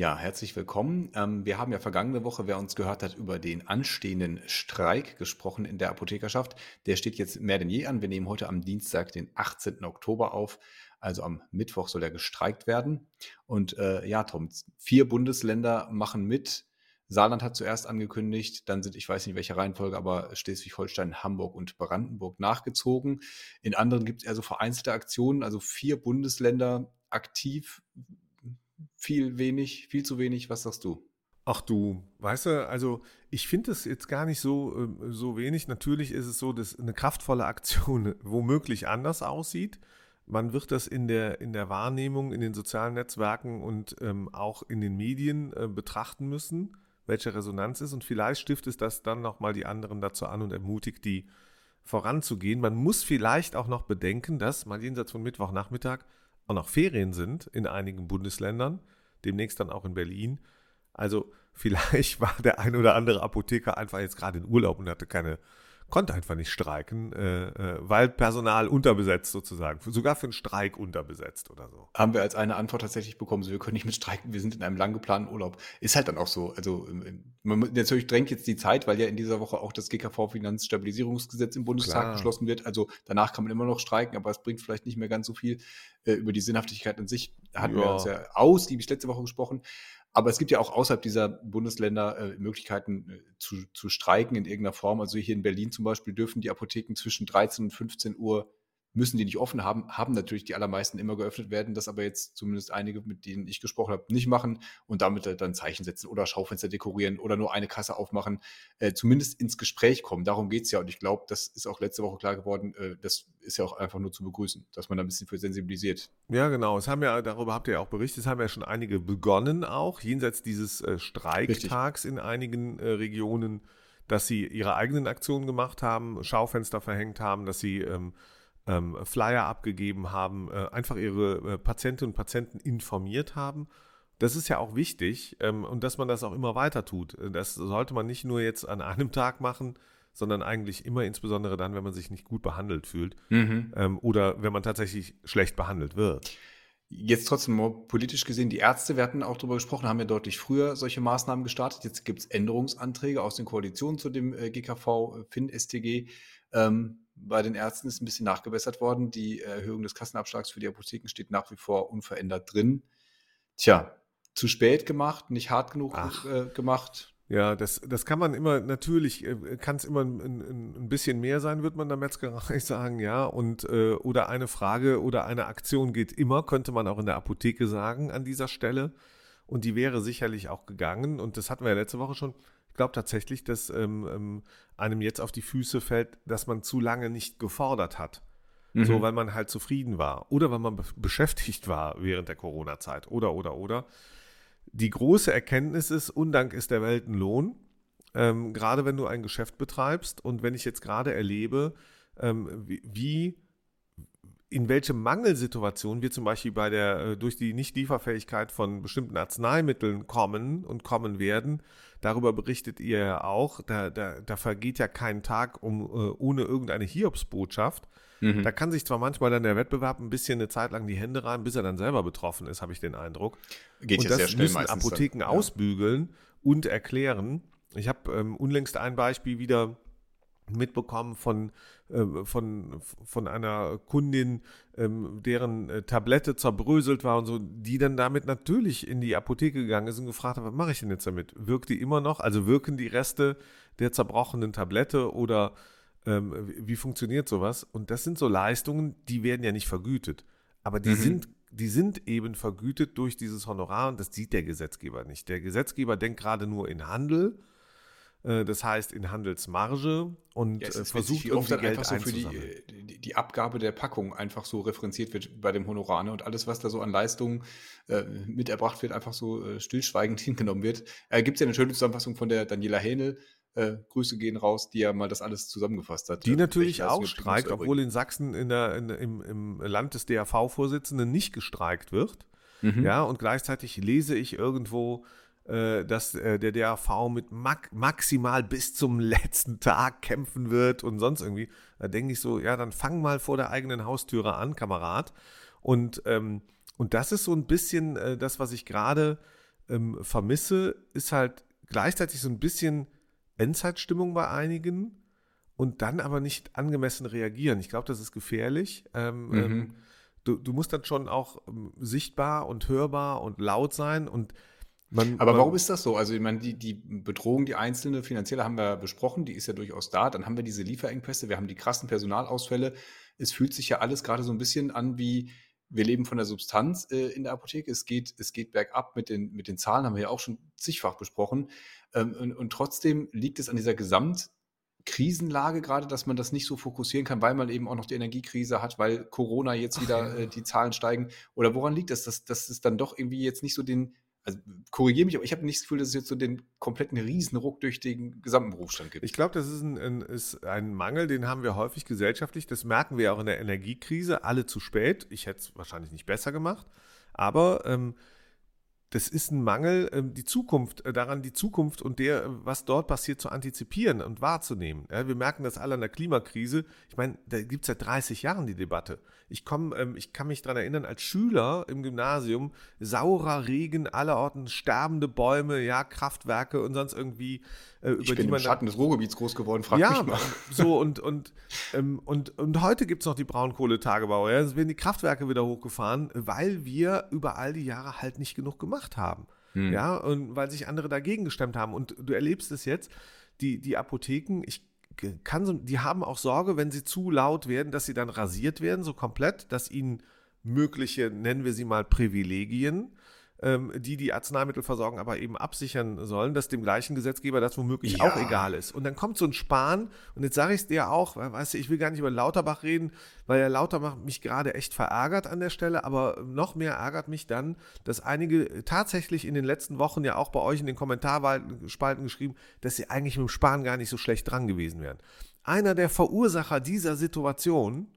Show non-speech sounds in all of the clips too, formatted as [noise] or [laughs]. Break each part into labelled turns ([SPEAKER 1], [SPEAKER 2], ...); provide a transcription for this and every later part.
[SPEAKER 1] Ja, herzlich willkommen. Ähm, wir haben ja vergangene Woche, wer uns gehört hat, über den anstehenden Streik gesprochen in der Apothekerschaft. Der steht jetzt mehr denn je an. Wir nehmen heute am Dienstag, den 18. Oktober auf. Also am Mittwoch soll er gestreikt werden. Und äh, ja, Tom, vier Bundesländer machen mit. Saarland hat zuerst angekündigt, dann sind, ich weiß nicht welche Reihenfolge, aber Schleswig-Holstein, Hamburg und Brandenburg nachgezogen. In anderen gibt es eher so vereinzelte Aktionen, also vier Bundesländer aktiv viel wenig, viel zu wenig. Was sagst du?
[SPEAKER 2] Ach du, weißt du, also ich finde es jetzt gar nicht so, ähm, so wenig. Natürlich ist es so, dass eine kraftvolle Aktion [laughs] womöglich anders aussieht. Man wird das in der, in der Wahrnehmung, in den sozialen Netzwerken und ähm, auch in den Medien äh, betrachten müssen, welche Resonanz ist. Und vielleicht stiftet das dann nochmal die anderen dazu an und ermutigt die voranzugehen. Man muss vielleicht auch noch bedenken, dass mal jenseits von Mittwochnachmittag auch noch Ferien sind in einigen Bundesländern, demnächst dann auch in Berlin. Also [laughs] vielleicht war der ein oder andere Apotheker einfach jetzt gerade in Urlaub und hatte keine konnte einfach nicht streiken, äh, äh, weil Personal unterbesetzt sozusagen, sogar für einen Streik unterbesetzt oder so.
[SPEAKER 1] Haben wir als eine Antwort tatsächlich bekommen, so wir können nicht mit streiken, wir sind in einem lang geplanten Urlaub. Ist halt dann auch so. Also man, natürlich drängt jetzt die Zeit, weil ja in dieser Woche auch das GKV-Finanzstabilisierungsgesetz im Bundestag Klar. beschlossen wird. Also danach kann man immer noch streiken, aber es bringt vielleicht nicht mehr ganz so viel äh, über die Sinnhaftigkeit an sich. Hatten ja. wir uns ja ausgiebig letzte Woche gesprochen. Aber es gibt ja auch außerhalb dieser Bundesländer äh, Möglichkeiten äh, zu, zu streiken in irgendeiner Form. Also hier in Berlin zum Beispiel dürfen die Apotheken zwischen 13 und 15 Uhr müssen die nicht offen haben, haben natürlich die allermeisten immer geöffnet werden, das aber jetzt zumindest einige, mit denen ich gesprochen habe, nicht machen und damit dann Zeichen setzen oder Schaufenster dekorieren oder nur eine Kasse aufmachen, äh, zumindest ins Gespräch kommen. Darum geht's ja und ich glaube, das ist auch letzte Woche klar geworden, äh, das ist ja auch einfach nur zu begrüßen, dass man da ein bisschen für sensibilisiert.
[SPEAKER 2] Ja, genau. Es haben ja, darüber habt ihr ja auch berichtet, es haben ja schon einige begonnen auch, jenseits dieses äh, Streiktags Richtig. in einigen äh, Regionen, dass sie ihre eigenen Aktionen gemacht haben, Schaufenster verhängt haben, dass sie ähm, ähm, Flyer abgegeben haben, äh, einfach ihre äh, Patientinnen und Patienten informiert haben. Das ist ja auch wichtig ähm, und dass man das auch immer weiter tut. Das sollte man nicht nur jetzt an einem Tag machen, sondern eigentlich immer insbesondere dann, wenn man sich nicht gut behandelt fühlt mhm. ähm, oder wenn man tatsächlich schlecht behandelt wird.
[SPEAKER 1] Jetzt trotzdem politisch gesehen, die Ärzte, wir hatten auch darüber gesprochen, haben ja deutlich früher solche Maßnahmen gestartet. Jetzt gibt es Änderungsanträge aus den Koalitionen zu dem äh, GKV, FIN, STG. Ähm, bei den Ärzten ist ein bisschen nachgebessert worden. Die Erhöhung des Kassenabschlags für die Apotheken steht nach wie vor unverändert drin. Tja, zu spät gemacht, nicht hart genug äh, gemacht.
[SPEAKER 2] Ja, das, das kann man immer, natürlich äh, kann es immer ein, ein, ein, bisschen mehr sein, wird man der Metzgerei [laughs] sagen, ja. Und äh, oder eine Frage oder eine Aktion geht immer, könnte man auch in der Apotheke sagen an dieser Stelle. Und die wäre sicherlich auch gegangen. Und das hatten wir ja letzte Woche schon ich glaube tatsächlich, dass ähm, ähm, einem jetzt auf die Füße fällt, dass man zu lange nicht gefordert hat. Mhm. So, weil man halt zufrieden war oder weil man be beschäftigt war während der Corona-Zeit oder, oder, oder. Die große Erkenntnis ist, Undank ist der Welt ein Lohn. Ähm, gerade wenn du ein Geschäft betreibst und wenn ich jetzt gerade erlebe, ähm, wie, wie in welche Mangelsituation wir zum Beispiel bei der, äh, durch die Nichtlieferfähigkeit von bestimmten Arzneimitteln kommen und kommen werden. Darüber berichtet ihr ja auch. Da, da, da vergeht ja kein Tag um, äh, ohne irgendeine Hiobsbotschaft. Mhm. Da kann sich zwar manchmal dann der Wettbewerb ein bisschen eine Zeit lang die Hände rein, bis er dann selber betroffen ist, habe ich den Eindruck. Geht und ja das sehr schnell müssen Apotheken dann, ja. ausbügeln und erklären. Ich habe ähm, unlängst ein Beispiel wieder mitbekommen von, äh, von, von einer Kundin, ähm, deren äh, Tablette zerbröselt war und so, die dann damit natürlich in die Apotheke gegangen ist und gefragt hat, was mache ich denn jetzt damit? Wirkt die immer noch? Also wirken die Reste der zerbrochenen Tablette oder ähm, wie, funktioniert sowas? Und das sind so Leistungen, die werden ja nicht vergütet. Aber die mhm. sind die sind eben vergütet durch dieses Honorar und das sieht der Gesetzgeber nicht. Der Gesetzgeber denkt gerade nur in Handel das heißt in Handelsmarge und ja, äh, versucht
[SPEAKER 1] wie oft dann Geld einfach so für die, äh, die, die, Abgabe der Packung einfach so referenziert wird bei dem Honorar ne? und alles, was da so an Leistungen äh, mit erbracht wird, einfach so äh, stillschweigend [laughs] hingenommen wird. Äh, Gibt es ja eine schöne Zusammenfassung von der Daniela Hähnel, Äh, Grüße gehen raus, die ja mal das alles zusammengefasst hat.
[SPEAKER 2] Die natürlich auch streikt, obwohl in Sachsen in der, in, im, im Land des DAV-Vorsitzenden nicht gestreikt wird. Mhm. Ja, und gleichzeitig lese ich irgendwo, äh, dass äh, der DAV mit maximal bis zum [laughs] letzten Tag kämpfen wird und sonst irgendwie. Da denke ich so, ja, dann fang mal vor der eigenen Haustüre an, Kamerad. Und, ähm, und das ist so ein bisschen äh, das, was ich gerade ähm, vermisse, ist halt gleichzeitig so ein bisschen Endzeitstimmung bei einigen und dann aber nicht angemessen reagieren. Ich glaube, das ist gefährlich. Ähm, mhm. ähm, du, du, musst dann schon auch ähm, sichtbar und hörbar und laut sein und man,
[SPEAKER 1] aber warum ist das so? Also, ich meine, die, die Bedrohung, die einzelne finanzielle haben wir besprochen, die ist ja durchaus da. Dann haben wir diese Lieferengpässe, wir haben die krassen Personalausfälle. Es fühlt sich ja alles gerade so ein bisschen an wie, wir leben von der Substanz äh, in der Apotheke. Es geht, es geht bergab mit den, mit den Zahlen, haben wir ja auch schon zigfach besprochen. Ähm, und, und trotzdem liegt es an dieser Gesamtkrisenlage gerade, dass man das nicht so fokussieren kann, weil man eben auch noch die Energiekrise hat, weil Corona jetzt wieder ja. äh, die Zahlen steigen. Oder woran liegt das, dass, dass es dann doch irgendwie jetzt nicht so den, also korrigiere mich, aber ich habe nicht das Gefühl, dass es jetzt so den kompletten Riesenruck durch den gesamten Berufsstand gibt.
[SPEAKER 2] Ich glaube, das ist ein, ein, ist ein Mangel, den haben wir häufig gesellschaftlich. Das merken wir auch in der Energiekrise, alle zu spät. Ich hätte es wahrscheinlich nicht besser gemacht. Aber ähm, das ist ein Mangel, ähm, die Zukunft, äh, daran die Zukunft und der, was dort passiert, zu antizipieren und wahrzunehmen. Ja, wir merken das alle an der Klimakrise. Ich meine, da gibt es seit 30 Jahren die Debatte. Ich komme, ähm, ich kann mich daran erinnern, als Schüler im Gymnasium, saurer Regen, allerorten sterbende Bäume, ja, Kraftwerke und sonst irgendwie
[SPEAKER 1] äh, über ich bin die man im Schatten des Ruhrgebiets groß geworden, frag ja, mich mal. [laughs]
[SPEAKER 2] So und und ähm, und und heute gibt es noch die Braunkohletagebau. Ja, es werden die Kraftwerke wieder hochgefahren, weil wir über all die Jahre halt nicht genug gemacht haben. Hm. Ja, und weil sich andere dagegen gestemmt haben. Und du erlebst es jetzt, die, die Apotheken, ich kann so, die haben auch Sorge, wenn sie zu laut werden, dass sie dann rasiert werden, so komplett, dass ihnen mögliche, nennen wir sie mal, Privilegien ähm, die die Arzneimittelversorgung aber eben absichern sollen, dass dem gleichen Gesetzgeber das womöglich ja. auch egal ist. Und dann kommt so ein Spahn, und jetzt sage ich es dir auch, weißt du, ich will gar nicht über Lauterbach reden, weil der Lauterbach mich gerade echt verärgert an der Stelle, aber noch mehr ärgert mich dann, dass einige tatsächlich in den letzten Wochen ja auch bei euch in den Kommentarspalten geschrieben, dass sie eigentlich mit dem Spahn gar nicht so schlecht dran gewesen wären. Einer der Verursacher dieser Situation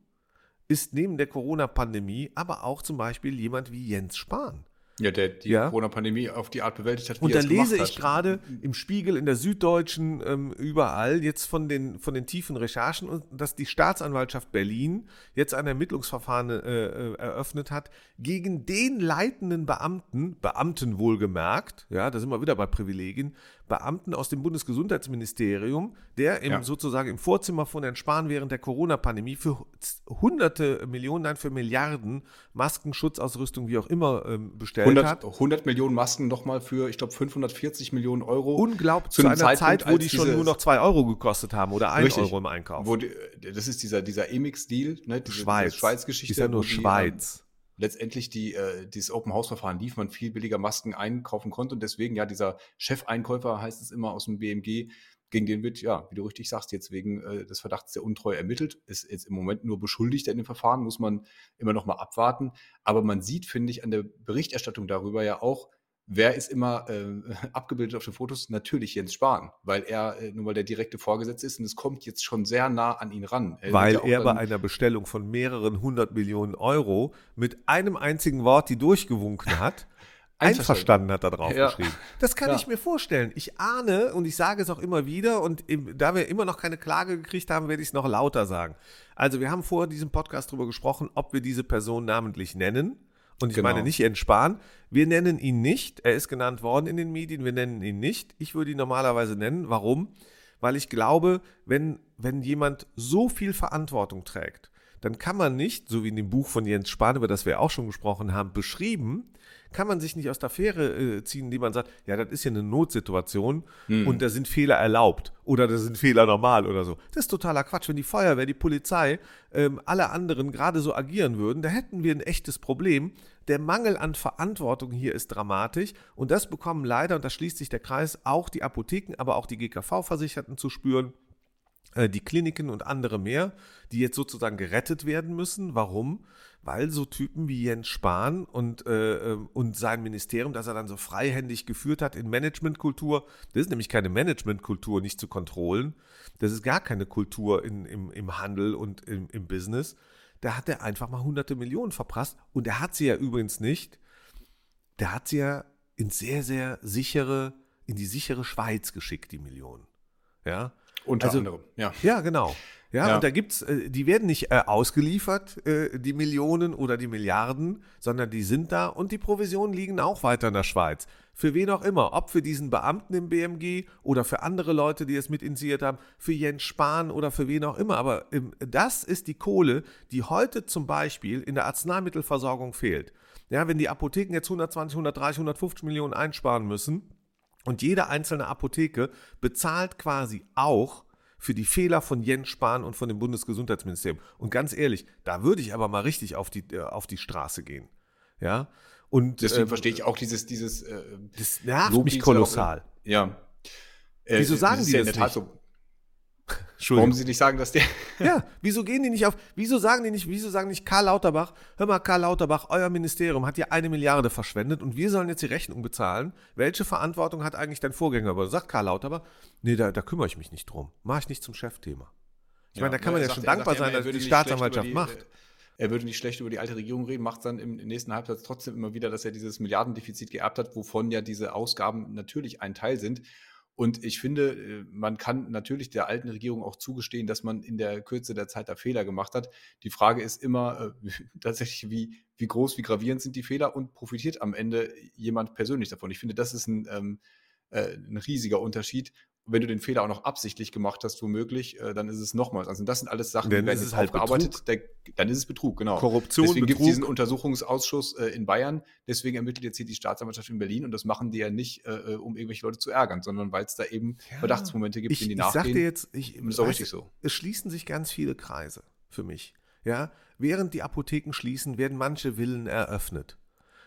[SPEAKER 2] ist neben der Corona-Pandemie aber auch zum Beispiel jemand wie Jens Spahn.
[SPEAKER 1] Ja, der die ja. Corona-Pandemie auf die Art bewältigt hat.
[SPEAKER 2] Wie Und da lese ich gerade im Spiegel, in der Süddeutschen, ähm, überall jetzt von den, von den tiefen Recherchen, dass die Staatsanwaltschaft Berlin jetzt ein Ermittlungsverfahren äh, äh, eröffnet hat gegen den leitenden Beamten, Beamten wohlgemerkt, ja, da sind wir wieder bei Privilegien, Beamten aus dem Bundesgesundheitsministerium, der im, ja. sozusagen im Vorzimmer von Herrn Spahn während der Corona-Pandemie für hunderte Millionen, nein, für Milliarden Masken, Schutzausrüstung, wie auch immer, ähm, bestellt
[SPEAKER 1] 100,
[SPEAKER 2] hat.
[SPEAKER 1] 100 Millionen Masken nochmal für, ich glaube, 540 Millionen Euro.
[SPEAKER 2] Unglaublich, zu, zu einer Zeitpunkt, Zeit, wo die schon nur noch 2 Euro gekostet haben oder 1 Euro im Einkauf.
[SPEAKER 1] Die, das ist dieser, dieser Emix-Deal, ne,
[SPEAKER 2] diese, Schweiz.
[SPEAKER 1] Schweiz-Geschichte.
[SPEAKER 2] Ist ja nur Schweiz.
[SPEAKER 1] Die, letztendlich die, äh, dieses Open-House-Verfahren lief, man viel billiger Masken einkaufen konnte und deswegen ja dieser Chefeinkäufer, heißt es immer aus dem BMG, gegen den wird, ja, wie du richtig sagst, jetzt wegen äh, des Verdachts der Untreue ermittelt, ist jetzt im Moment nur beschuldigt in dem Verfahren, muss man immer noch mal abwarten. Aber man sieht, finde ich, an der Berichterstattung darüber ja auch, Wer ist immer äh, [laughs] abgebildet auf den Fotos? Natürlich Jens Spahn, weil er äh, nun mal der direkte Vorgesetzte ist und es kommt jetzt schon sehr nah an ihn ran.
[SPEAKER 2] Er weil ja er bei einer Bestellung von mehreren hundert Millionen Euro mit einem einzigen Wort, die durchgewunken hat, [laughs] einverstanden hat da drauf ja. geschrieben. Das kann ja. ich mir vorstellen. Ich ahne und ich sage es auch immer wieder und im, da wir immer noch keine Klage gekriegt haben, werde ich es noch lauter sagen. Also wir haben vor diesem Podcast darüber gesprochen, ob wir diese Person namentlich nennen. Und ich genau. meine nicht entsparen. Wir nennen ihn nicht. Er ist genannt worden in den Medien. Wir nennen ihn nicht. Ich würde ihn normalerweise nennen. Warum? Weil ich glaube, wenn, wenn jemand so viel Verantwortung trägt, dann kann man nicht, so wie in dem Buch von Jens Spahn, über das wir auch schon gesprochen haben, beschrieben, kann man sich nicht aus der Fähre äh, ziehen, indem man sagt, ja, das ist ja eine Notsituation hm. und da sind Fehler erlaubt oder da sind Fehler normal oder so. Das ist totaler Quatsch. Wenn die Feuerwehr, die Polizei, ähm, alle anderen gerade so agieren würden, da hätten wir ein echtes Problem. Der Mangel an Verantwortung hier ist dramatisch und das bekommen leider, und da schließt sich der Kreis, auch die Apotheken, aber auch die GKV-Versicherten zu spüren. äh, die Kliniken und andere mehr, die jetzt sozusagen gerettet werden müssen. Warum? Weil so Typen wie Jens Spahn und, äh, ähm, und sein Ministerium, das er dann so freihändig geführt hat in Managementkultur, das ist nämlich keine Managementkultur, nicht zu kontrollen. Das ist gar keine Kultur in, im, im Handel und im, im Business. Da hat er einfach mal hunderte Millionen verprasst. Und er hat sie ja übrigens nicht. Der hat sie ja in sehr, sehr sichere, in die sichere Schweiz geschickt, die Millionen. Ja.
[SPEAKER 1] Unter
[SPEAKER 2] also,
[SPEAKER 1] anderem, ja.
[SPEAKER 2] Ja, genau. Ja,
[SPEAKER 1] Ja.
[SPEAKER 2] und da gibt's, äh, die werden nicht äh, ausgeliefert, äh, die Millionen oder die Milliarden, sondern die sind da und die Provisionen liegen auch weiter in der Schweiz. Für wen auch immer, ob für diesen Beamten im BMG oder für andere Leute, die es mit initiiert haben, für Jens Spahn oder für wen auch immer. Aber ähm, das ist die Kohle, die heute zum Beispiel in der Arzneimittelversorgung fehlt. Ja, wenn die Apotheken jetzt 120, 130, 150 Millionen einsparen müssen, und jede einzelne Apotheke bezahlt quasi auch für die Fehler von Jens Spahn und von dem Bundesgesundheitsministerium. Und ganz ehrlich, da würde ich aber mal richtig auf die, äh, auf die Straße gehen. Ja. Und
[SPEAKER 1] Deswegen
[SPEAKER 2] ähm,
[SPEAKER 1] verstehe ich auch dieses, dieses äh,
[SPEAKER 2] das nervt
[SPEAKER 1] Lob,
[SPEAKER 2] mich
[SPEAKER 1] auch-
[SPEAKER 2] kolossal.
[SPEAKER 1] Ja. Äh,
[SPEAKER 2] Wieso sagen die
[SPEAKER 1] ja
[SPEAKER 2] das
[SPEAKER 1] Tat
[SPEAKER 2] nicht?
[SPEAKER 1] So. Warum sie nicht sagen, dass der. [laughs]
[SPEAKER 2] Ja, wieso gehen die nicht auf, wieso sagen die nicht, wieso sagen nicht Karl Lauterbach, hör mal, Karl Lauterbach, euer Ministerium hat ja eine Milliarde verschwendet und wir sollen jetzt die Rechnung bezahlen. Welche Verantwortung hat eigentlich dein Vorgänger? Aber sagt Karl Lauterbach, nee, da, da kümmere ich mich nicht drum. Mache ich nicht zum Chefthema. Ich meine, da kann man ja
[SPEAKER 1] sagt-
[SPEAKER 2] schon dankbar
[SPEAKER 1] sagt ja
[SPEAKER 2] sein, dass die Staatsanwaltschaft
[SPEAKER 1] die,
[SPEAKER 2] macht.
[SPEAKER 1] äh, Er würde nicht schlecht über die alte Regierung reden, macht dann im nächsten Halbsatz trotzdem immer wieder, dass er dieses Milliardendefizit geerbt hat, wovon ja diese Ausgaben natürlich ein Teil sind. Und ich finde, äh, man kann natürlich der alten Regierung auch zugestehen, dass man in der Kürze der Zeit da Fehler gemacht hat. Die Frage ist immer äh, [laughs] tatsächlich, wie, wie groß, wie gravierend sind die Fehler und profitiert am Ende jemand persönlich davon. Ich finde, das ist ein, ähm, äh, ein riesiger Unterschied. Wenn du den Fehler auch noch absichtlich gemacht hast, womöglich, äh, dann ist es nochmals. Also das sind alles Sachen,
[SPEAKER 2] Dann
[SPEAKER 1] die werden jetzt
[SPEAKER 2] halt
[SPEAKER 1] aufgearbeitet. Der, dann ist es Betrug, genau.
[SPEAKER 2] Korruption,
[SPEAKER 1] Deswegen gibt es diesen Untersuchungsausschuss äh, in Bayern. Deswegen ermittelt jetzt hier die Staatsanwaltschaft in Berlin. Und das machen die ja nicht, äh, um irgendwelche Leute zu ärgern, sondern weil es da eben
[SPEAKER 2] Ja.
[SPEAKER 1] Verdachtsmomente gibt,
[SPEAKER 2] ich,
[SPEAKER 1] denen die
[SPEAKER 2] ich sag
[SPEAKER 1] nachgehen.
[SPEAKER 2] dir jetzt, ich,
[SPEAKER 1] das ist auch richtig so.
[SPEAKER 2] Es schließen sich ganz viele Kreise für mich. Ja, während die Apotheken schließen, werden manche Villen eröffnet.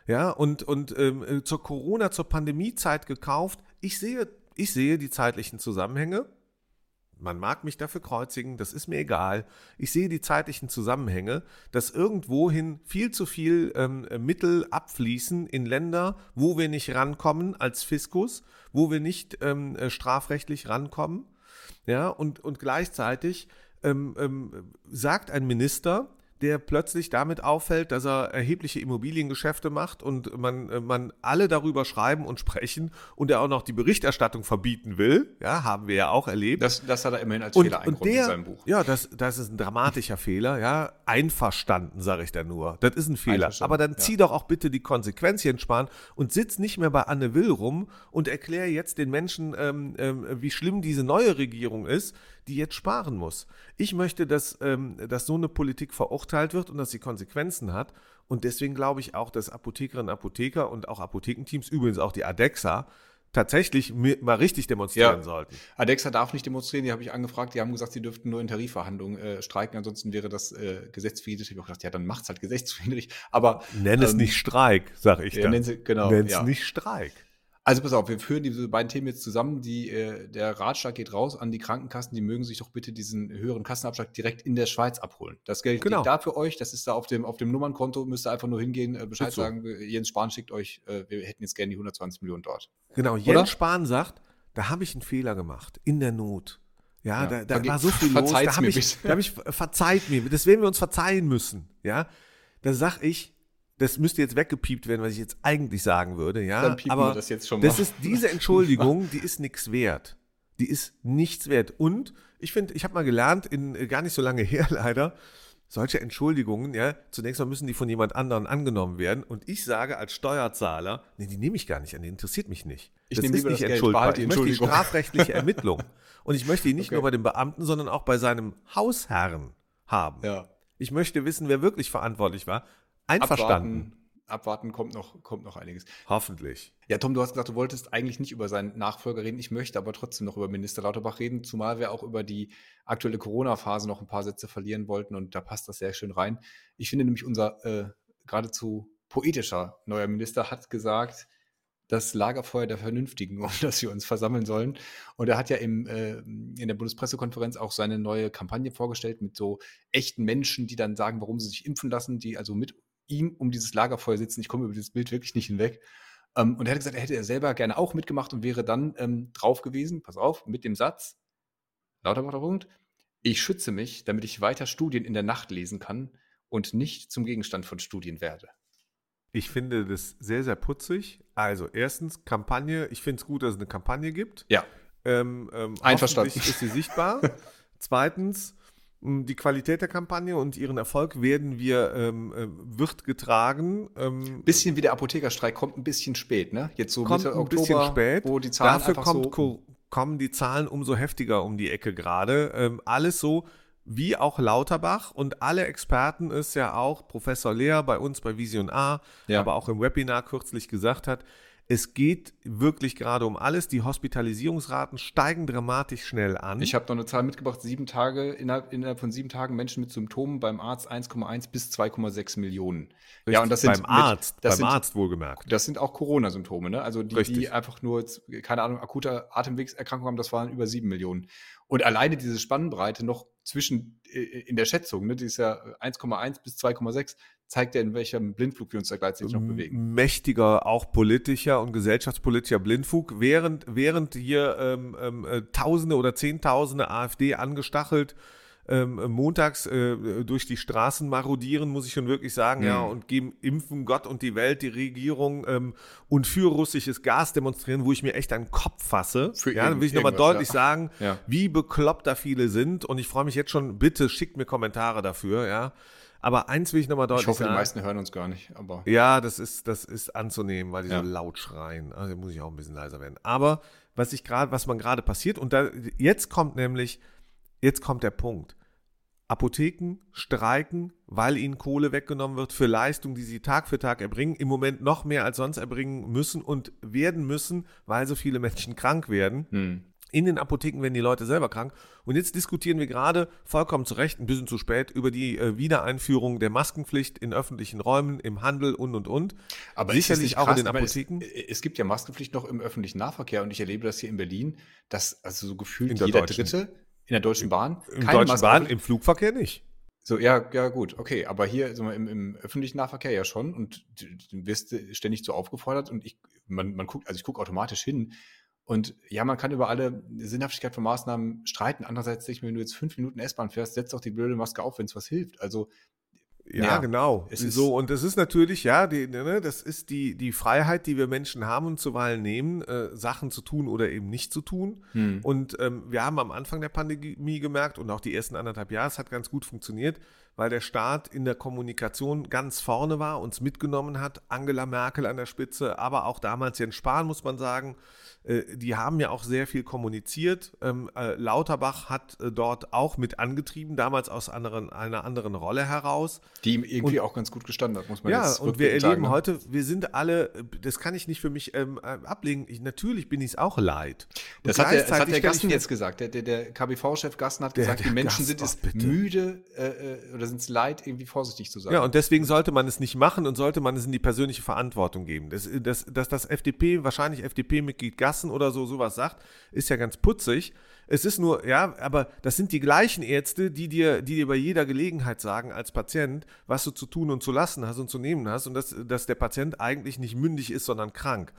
[SPEAKER 2] Ja, und, und ähm, äh, zur Corona, zur Pandemiezeit gekauft. Ich sehe, ich sehe die zeitlichen Zusammenhänge. Man mag mich dafür kreuzigen, das ist mir egal. Ich sehe die zeitlichen Zusammenhänge, dass irgendwohin viel zu viel ähm, Mittel abfließen in Länder, wo wir nicht rankommen als Fiskus, wo wir nicht ähm, äh, strafrechtlich rankommen. Ja, und, und gleichzeitig ähm, ähm, sagt ein Minister, der plötzlich damit auffällt, dass er erhebliche Immobiliengeschäfte macht und man, äh, man alle darüber schreiben und sprechen und er auch noch die Berichterstattung verbieten will. Ja, haben wir ja auch erlebt.
[SPEAKER 1] Das, das hat er immerhin als
[SPEAKER 2] Und,
[SPEAKER 1] Fehler eingeräumt in seinem Buch.
[SPEAKER 2] ja, das, das ist ein dramatischer Fehler, ja. Einverstanden, sage ich da nur. Das ist ein Fehler. Aber dann
[SPEAKER 1] ja.
[SPEAKER 2] zieh doch auch bitte die Konsequenzen sparen und sitz nicht mehr bei Anne Will rum und erklär jetzt den Menschen, ähm, ähm, wie schlimm diese neue Regierung ist, die jetzt sparen muss. Ich möchte, dass, ähm, dass so eine Politik verurteilt wird und dass sie Konsequenzen hat. Und deswegen glaube ich auch, dass Apothekerinnen, Apotheker und auch Apothekenteams, übrigens auch die ADEXA, tatsächlich mal richtig demonstrieren
[SPEAKER 1] Ja.
[SPEAKER 2] sollten.
[SPEAKER 1] Adexa darf nicht demonstrieren, die habe ich angefragt, die haben gesagt, sie dürften nur in Tarifverhandlungen äh, streiken, ansonsten wäre das äh, gesetzwidrig. Ich habe auch gedacht, ja, dann macht's halt gesetzwidrig. Aber
[SPEAKER 2] Nenn es
[SPEAKER 1] ähm,
[SPEAKER 2] nicht Streik, sag ich
[SPEAKER 1] ja,
[SPEAKER 2] dann.
[SPEAKER 1] nennen Sie- genau,
[SPEAKER 2] Nenn's
[SPEAKER 1] ja.
[SPEAKER 2] nicht Streik.
[SPEAKER 1] Also pass auf, wir führen diese beiden Themen jetzt zusammen. Die, äh, der Ratschlag geht raus an die Krankenkassen, die mögen sich doch bitte diesen höheren Kassenabschlag direkt in der Schweiz abholen. Das Geld
[SPEAKER 2] Genau.
[SPEAKER 1] liegt da für euch, das ist da auf dem, auf dem Nummernkonto, müsst ihr einfach nur hingehen, äh, Bescheid
[SPEAKER 2] so.
[SPEAKER 1] sagen, äh, Jens Spahn schickt euch, äh, wir hätten jetzt gerne die 120 Millionen dort.
[SPEAKER 2] Genau, Jens
[SPEAKER 1] Oder?
[SPEAKER 2] Spahn sagt, da habe ich einen Fehler gemacht, in der Not. Ja,
[SPEAKER 1] Ja,
[SPEAKER 2] da, da
[SPEAKER 1] verge-
[SPEAKER 2] war so viel [laughs] los, da habe ich, da hab ich, verzeiht mir, das werden wir uns verzeihen müssen, ja. Da sag ich, das müsste jetzt weggepiept werden, was ich jetzt eigentlich sagen würde, ja.
[SPEAKER 1] Dann piepen
[SPEAKER 2] aber
[SPEAKER 1] wir das jetzt schon mal.
[SPEAKER 2] das ist diese Entschuldigung, [laughs] die ist nichts wert. Die ist nichts wert. Und ich finde, ich habe mal gelernt, in äh, gar nicht so lange [laughs] her leider, solche Entschuldigungen, ja, zunächst mal müssen die von jemand anderem angenommen werden. Und ich sage als Steuerzahler, nee, die nehme ich gar nicht an, die interessiert mich nicht.
[SPEAKER 1] Ich nehme lieber das Geld, behalte die
[SPEAKER 2] Ich möchte die strafrechtliche [laughs] Ermittlung. Und ich möchte ihn nicht
[SPEAKER 1] Okay.
[SPEAKER 2] nur bei dem Beamten, sondern auch bei seinem Hausherrn haben.
[SPEAKER 1] ja.
[SPEAKER 2] Ich möchte wissen, wer wirklich verantwortlich war. Einverstanden.
[SPEAKER 1] Abwarten, abwarten kommt noch, kommt noch einiges.
[SPEAKER 2] Hoffentlich.
[SPEAKER 1] Ja, Tom, du hast gesagt, du wolltest eigentlich nicht über seinen Nachfolger reden. Ich möchte aber trotzdem noch über Minister Lauterbach reden, zumal wir auch über die aktuelle Corona-Phase noch ein paar Sätze verlieren wollten und da passt das sehr schön rein. Ich finde nämlich, unser äh, geradezu poetischer neuer Minister hat gesagt, das Lagerfeuer der Vernünftigen, [laughs] um das wir uns versammeln sollen. Und er hat ja im, äh, in der Bundespressekonferenz auch seine neue Kampagne vorgestellt mit so echten Menschen, die dann sagen, warum sie sich impfen lassen, die also mit ihm um dieses Lagerfeuer sitzen. Ich komme über dieses Bild wirklich nicht hinweg. Ähm, und er hat gesagt, er hätte er selber gerne auch mitgemacht und wäre dann ähm, drauf gewesen, pass auf, mit dem Satz, lauter Punkt, ich schütze mich, damit ich weiter Studien in der Nacht lesen kann und nicht zum Gegenstand von Studien werde.
[SPEAKER 2] Ich finde das sehr, sehr putzig. Also, erstens, Kampagne. Ich finde es gut, dass es eine Kampagne gibt.
[SPEAKER 1] Ja.
[SPEAKER 2] Ähm, ähm,
[SPEAKER 1] Einverstanden.
[SPEAKER 2] Ist sie sichtbar. [laughs] Zweitens, die Qualität der Kampagne und ihren Erfolg werden wir, ähm, äh, wird getragen.
[SPEAKER 1] Ähm, bisschen wie der Apothekerstreik kommt ein bisschen spät, ne?
[SPEAKER 2] Jetzt so kommt Mitte ein Oktober, bisschen spät.
[SPEAKER 1] wo die Zahlen
[SPEAKER 2] Dafür kommt, so kommen die Zahlen umso heftiger um die Ecke gerade. Ähm, alles so wie auch Lauterbach und alle Experten es ja auch, Professor Lehr bei uns bei Vision A, ja. aber auch im Webinar kürzlich gesagt hat, es geht wirklich gerade um alles. Die Hospitalisierungsraten steigen dramatisch schnell an.
[SPEAKER 1] Ich habe noch eine Zahl mitgebracht: sieben Tage, innerhalb, innerhalb von sieben Tagen Menschen mit Symptomen beim Arzt 1,1 bis 2,6 Millionen.
[SPEAKER 2] Richtig, ja, und das sind beim Arzt, mit, das beim sind, Arzt wohlgemerkt.
[SPEAKER 1] Das sind auch Corona-Symptome, ne? Also die, die einfach nur, keine Ahnung, akute Atemwegserkrankung haben, das waren über sieben Millionen. Und alleine diese Spannbreite noch zwischen äh, in der Schätzung, ne, die ist ja 1,1 bis 2,6, zeigt ja, in welchem Blindflug wir uns da gleichzeitig noch bewegen.
[SPEAKER 2] Mächtiger, auch politischer und gesellschaftspolitischer Blindflug, während, während hier ähm, ähm, äh, Tausende oder Zehntausende AfD angestachelt ähm, montags äh, durch die Straßen marodieren, muss ich schon wirklich sagen, mhm. ja, und geben impfen Gott und die Welt, die Regierung ähm, und für russisches Gas demonstrieren, wo ich mir echt einen Kopf fasse. Für ja, dann will ich nochmal deutlich ja. sagen, ja. wie bekloppt da viele sind und ich freue mich jetzt schon, bitte schickt mir Kommentare dafür, ja. Aber eins will ich nochmal deutlich sagen. Ich hoffe,
[SPEAKER 1] sagen. die meisten hören uns gar nicht, aber.
[SPEAKER 2] Ja, das ist, das ist anzunehmen, weil die ja. so laut schreien. Also muss ich auch ein bisschen leiser werden. Aber was ich gerade, was man gerade passiert, und da, jetzt kommt nämlich, jetzt kommt der Punkt. Apotheken streiken, weil ihnen Kohle weggenommen wird für Leistungen, die sie Tag für Tag erbringen, im Moment noch mehr als sonst erbringen müssen und werden müssen, weil so viele Menschen krank werden. Hm. In den Apotheken werden die Leute selber krank. Und jetzt diskutieren wir gerade vollkommen zu Recht, ein bisschen zu spät, über die äh, Wiedereinführung der Maskenpflicht in öffentlichen Räumen, im Handel und und und.
[SPEAKER 1] Aber sicherlich auch in den Apotheken. Es, es, gibt ja Maskenpflicht noch im öffentlichen Nahverkehr und ich erlebe das hier in Berlin, dass also so gefühlt jeder Dritte in der Deutschen Bahn
[SPEAKER 2] Im Deutschen Bahn, im Flugverkehr nicht.
[SPEAKER 1] So, ja, ja, gut, okay. Aber hier so im, im öffentlichen Nahverkehr ja schon und du wirst ständig so aufgefordert und ich, man, man guckt, also ich gucke automatisch hin und ja, man kann über alle Sinnhaftigkeit von Maßnahmen streiten. Andererseits denke ich mir, wenn du jetzt fünf Minuten S-Bahn fährst, setz doch die blöde Maske auf, wenn es was hilft. Also
[SPEAKER 2] ja, ja, genau. Es so, und das ist natürlich, ja, die, ne, das ist die, die Freiheit, die wir Menschen haben und zuweilen nehmen, äh, Sachen zu tun oder eben nicht zu tun. Hm. Und ähm, wir haben am Anfang der Pandemie gemerkt und auch die ersten anderthalb Jahre, es hat ganz gut funktioniert, weil der Staat in der Kommunikation ganz vorne war, uns mitgenommen hat, Angela Merkel an der Spitze, aber auch damals Jens Spahn, muss man sagen, äh, die haben ja auch sehr viel kommuniziert. Ähm, äh, Lauterbach hat äh, dort auch mit angetrieben, damals aus anderen, einer anderen Rolle heraus.
[SPEAKER 1] Die ihm irgendwie und, auch ganz gut gestanden hat, muss man
[SPEAKER 2] ja, jetzt Ja, und wir erleben sagen, ne? heute, wir sind alle, das kann ich nicht für mich ähm, ablegen, ich, natürlich bin ich es auch leid.
[SPEAKER 1] Das hat, der, das hat der Gassen jetzt gesagt, der, der, der KBV-Chef Gassen hat der, gesagt, die Menschen Gast, sind es müde äh, oder sind es leid, irgendwie vorsichtig zu sein.
[SPEAKER 2] Ja, und deswegen sollte man es nicht machen und sollte man es in die persönliche Verantwortung geben. Das, das, dass das FDP, wahrscheinlich FDP-Mitglied Gassen oder so sowas sagt, ist ja ganz putzig. Es ist nur, ja, aber das sind die gleichen Ärzte, die dir, die dir bei jeder Gelegenheit sagen, als Patient, was du zu tun und zu lassen hast und zu nehmen hast und dass, dass der Patient eigentlich nicht mündig ist, sondern krank.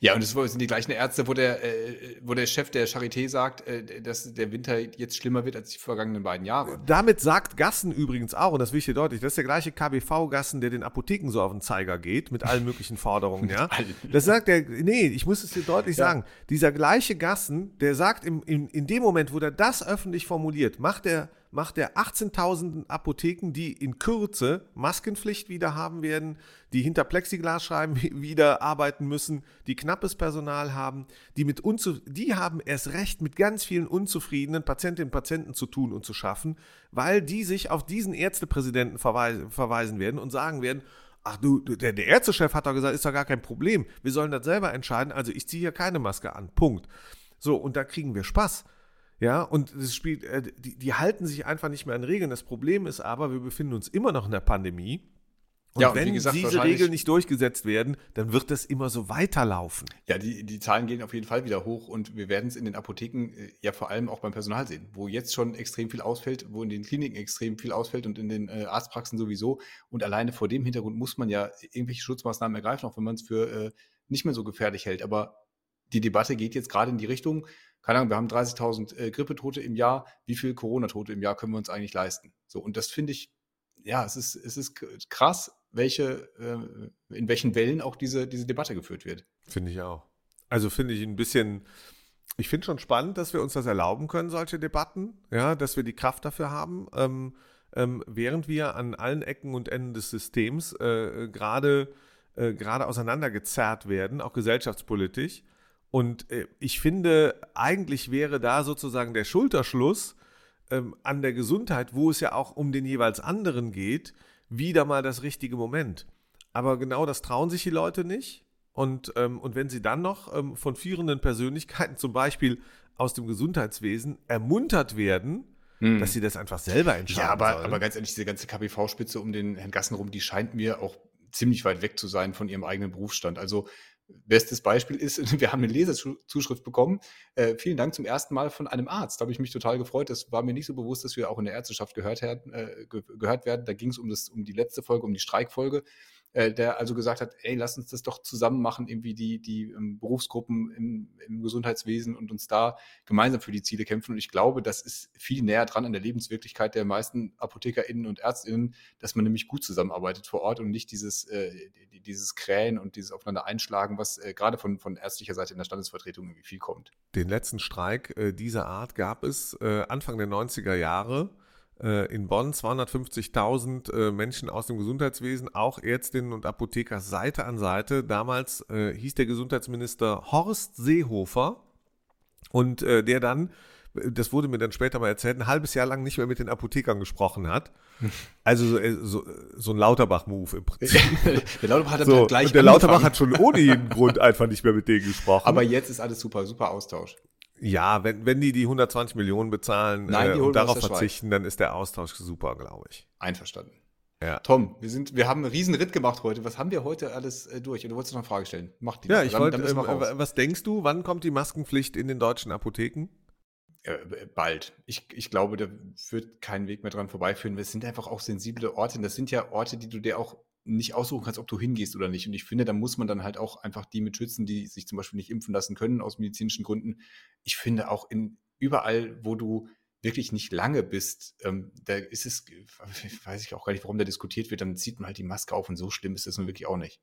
[SPEAKER 1] Ja, und es sind die gleichen Ärzte, wo der, äh, wo der Chef der Charité sagt, äh, dass der Winter jetzt schlimmer wird als die vergangenen beiden Jahre.
[SPEAKER 2] Damit sagt Gassen übrigens auch, und das will ich dir deutlich, das ist der gleiche KBV-Gassen, der den Apotheken so auf den Zeiger geht, mit allen möglichen Forderungen, [laughs] ja. Das sagt der, nee, ich muss es dir deutlich ja. sagen, dieser gleiche Gassen, der sagt im, im, in dem Moment, wo er das öffentlich formuliert, macht er macht er 18.000 Apotheken, die in Kürze Maskenpflicht wieder haben werden, die hinter Plexiglasscheiben [laughs] wieder arbeiten müssen, die knappes Personal haben, die mit die haben erst recht mit ganz vielen unzufriedenen Patientinnen und Patienten zu tun und zu schaffen, weil die sich auf diesen Ärztepräsidenten verweisen, verweisen werden und sagen werden, Ach du, der, der Ärztechef hat doch gesagt, ist doch gar kein Problem. Wir sollen das selber entscheiden. Also ich ziehe hier keine Maske an. Punkt. So, und da kriegen wir Spaß. Ja, und das spielt, äh, die, die halten sich einfach nicht mehr an Regeln. Das Problem ist aber, wir befinden uns immer noch in der Pandemie. Und ja, und wenn gesagt, diese Regeln nicht durchgesetzt werden, dann wird das immer so weiterlaufen.
[SPEAKER 1] Ja, die, die Zahlen gehen auf jeden Fall wieder hoch und wir werden es in den Apotheken äh, ja vor allem auch beim Personal sehen, wo jetzt schon extrem viel ausfällt, wo in den Kliniken extrem viel ausfällt und in den äh, Arztpraxen sowieso. Und alleine vor dem Hintergrund muss man ja irgendwelche Schutzmaßnahmen ergreifen, auch wenn man es für äh, nicht mehr so gefährlich hält. Aber die Debatte geht jetzt gerade in die Richtung, keine Ahnung, wir haben 30.000 äh, Grippetote im Jahr, wie viel Corona-Tote im Jahr können wir uns eigentlich leisten? So, und das finde ich, ja, es ist, es ist krass, welche, äh, in welchen Wellen auch diese, diese Debatte geführt wird.
[SPEAKER 2] Finde ich auch. Also finde ich ein bisschen, ich finde schon spannend, dass wir uns das erlauben können, solche Debatten, ja, dass wir die Kraft dafür haben, ähm, ähm, während wir an allen Ecken und Enden des Systems äh, gerade äh, gerade auseinandergezerrt werden, auch gesellschaftspolitisch. Und äh, ich finde, eigentlich wäre da sozusagen der Schulterschluss ähm, an der Gesundheit, wo es ja auch um den jeweils anderen geht, wieder mal das richtige Moment. Aber genau das trauen sich die Leute nicht. Und, ähm, und wenn sie dann noch ähm, von führenden Persönlichkeiten, [laughs] zum Beispiel aus dem Gesundheitswesen, ermuntert werden, hm. dass sie das einfach selber entscheiden. Ja,
[SPEAKER 1] aber, aber ganz ehrlich, diese ganze KPV-Spitze um den Herrn Gassen rum, die scheint mir auch ziemlich weit weg zu sein von ihrem eigenen Berufsstand. Also Bestes Beispiel ist, [laughs] wir haben eine Leserzuschrift bekommen. Äh, vielen Dank zum ersten Mal von einem Arzt. Da habe ich mich total gefreut. Das war mir nicht so bewusst, dass wir auch in der Ärzteschaft gehört, äh, gehört werden. Da ging es um, um die letzte Folge, um die Streikfolge. Äh, der also gesagt hat, ey, lass uns das doch zusammen machen, irgendwie die, die ähm, Berufsgruppen im, im, Gesundheitswesen und uns da gemeinsam für die Ziele kämpfen. Und ich glaube, das ist viel näher dran an der Lebenswirklichkeit der meisten ApothekerInnen und ÄrztInnen, dass man nämlich gut zusammenarbeitet vor Ort und nicht dieses, äh, dieses Krähen und dieses aufeinander Einschlagen, was äh, gerade von, von ärztlicher Seite in der Standesvertretung irgendwie viel kommt.
[SPEAKER 2] Den letzten Streik äh, dieser Art gab es äh, Anfang der 90er Jahre in Bonn 250.000 äh, Menschen aus dem Gesundheitswesen, auch Ärztinnen und Apotheker Seite an Seite. Damals äh, hieß der Gesundheitsminister Horst Seehofer und äh, der dann, das wurde mir dann später mal erzählt, ein halbes Jahr lang nicht mehr mit den Apothekern gesprochen hat. Also so, äh, so, so ein Lauterbach-Move im Prinzip. [laughs] der Lauterbach hat so, gleich Der Lauterbach hat schon ohne jeden Grund einfach nicht mehr mit denen gesprochen.
[SPEAKER 1] Aber jetzt ist alles super, super Austausch.
[SPEAKER 2] Ja, wenn, wenn die die 120 Millionen bezahlen Nein, äh, und darauf verzichten, dann ist der Austausch super, glaube ich.
[SPEAKER 1] Einverstanden. Ja. Tom, wir, sind, wir haben einen riesen Ritt gemacht heute. Was haben wir heute alles äh, durch? Und du wolltest noch eine Frage stellen.
[SPEAKER 2] Mach die. Ja, ich wollte, äh, was denkst du, wann kommt die Maskenpflicht in den deutschen Apotheken?
[SPEAKER 1] Äh, bald. Ich, ich glaube, da wird kein Weg mehr dran vorbeiführen. Es sind einfach auch sensible Orte. Und das sind ja Orte, die du dir auch nicht aussuchen kannst, ob du hingehst oder nicht. Und ich finde, da muss man dann halt auch einfach die mit schützen, die sich zum Beispiel nicht impfen lassen können aus medizinischen Gründen. Ich finde auch in überall, wo du wirklich nicht lange bist, ähm, da ist es, weiß ich auch gar nicht, warum da diskutiert wird, dann zieht man halt die Maske auf und so schlimm ist es nun wirklich auch nicht.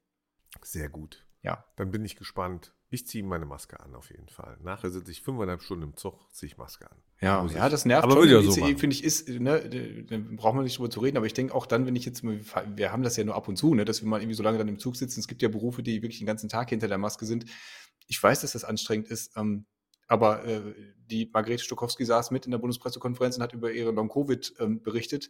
[SPEAKER 2] Sehr gut. Ja. Dann bin ich gespannt. Ich ziehe meine Maske an, auf jeden Fall. Nachher sitze ich fünfeinhalb Stunden im Zug, ziehe ich Maske an.
[SPEAKER 1] Ja, ja das nervt aber
[SPEAKER 2] schon. Ja
[SPEAKER 1] so finde ich, ist, ne, da braucht man nicht drüber zu reden, aber ich denke auch dann, wenn ich jetzt, wir haben das ja nur ab und zu, ne, dass wir mal irgendwie so lange dann im Zug sitzen. Es gibt ja Berufe, die wirklich den ganzen Tag hinter der Maske sind. Ich weiß, dass das anstrengend ist, ähm, aber äh, die Margrethe Stokowski saß mit in der Bundespressekonferenz und hat über ihre Long-Covid ähm, berichtet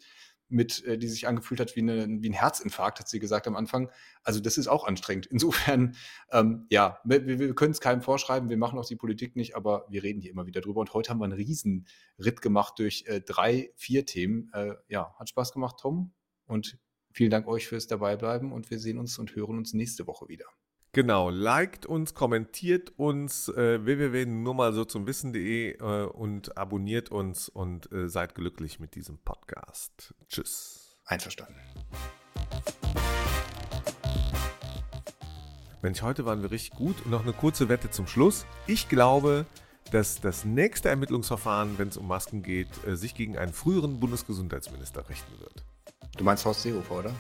[SPEAKER 1] mit, äh, die sich angefühlt hat wie, eine, wie ein Herzinfarkt, hat sie gesagt am Anfang. Also das ist auch anstrengend. Insofern, ähm, ja, wir, wir können es keinem vorschreiben, wir machen auch die Politik nicht, aber wir reden hier immer wieder drüber. Und heute haben wir einen riesen Ritt gemacht durch äh, drei, vier Themen. Äh, ja, hat Spaß gemacht, Tom. Und vielen Dank euch fürs Dabeibleiben und wir sehen uns und hören uns nächste Woche wieder.
[SPEAKER 2] Genau, liked uns, kommentiert uns äh, www.nurmalsozumwissen.de äh, und abonniert uns und äh, seid glücklich mit diesem Podcast. Tschüss.
[SPEAKER 1] Einverstanden.
[SPEAKER 2] Mensch, heute waren wir richtig gut. Und noch eine kurze Wette zum Schluss. Ich glaube, dass das nächste Ermittlungsverfahren, wenn es um Masken geht, äh, sich gegen einen früheren Bundesgesundheitsminister richten wird.
[SPEAKER 1] Du meinst Horst Seehofer, oder?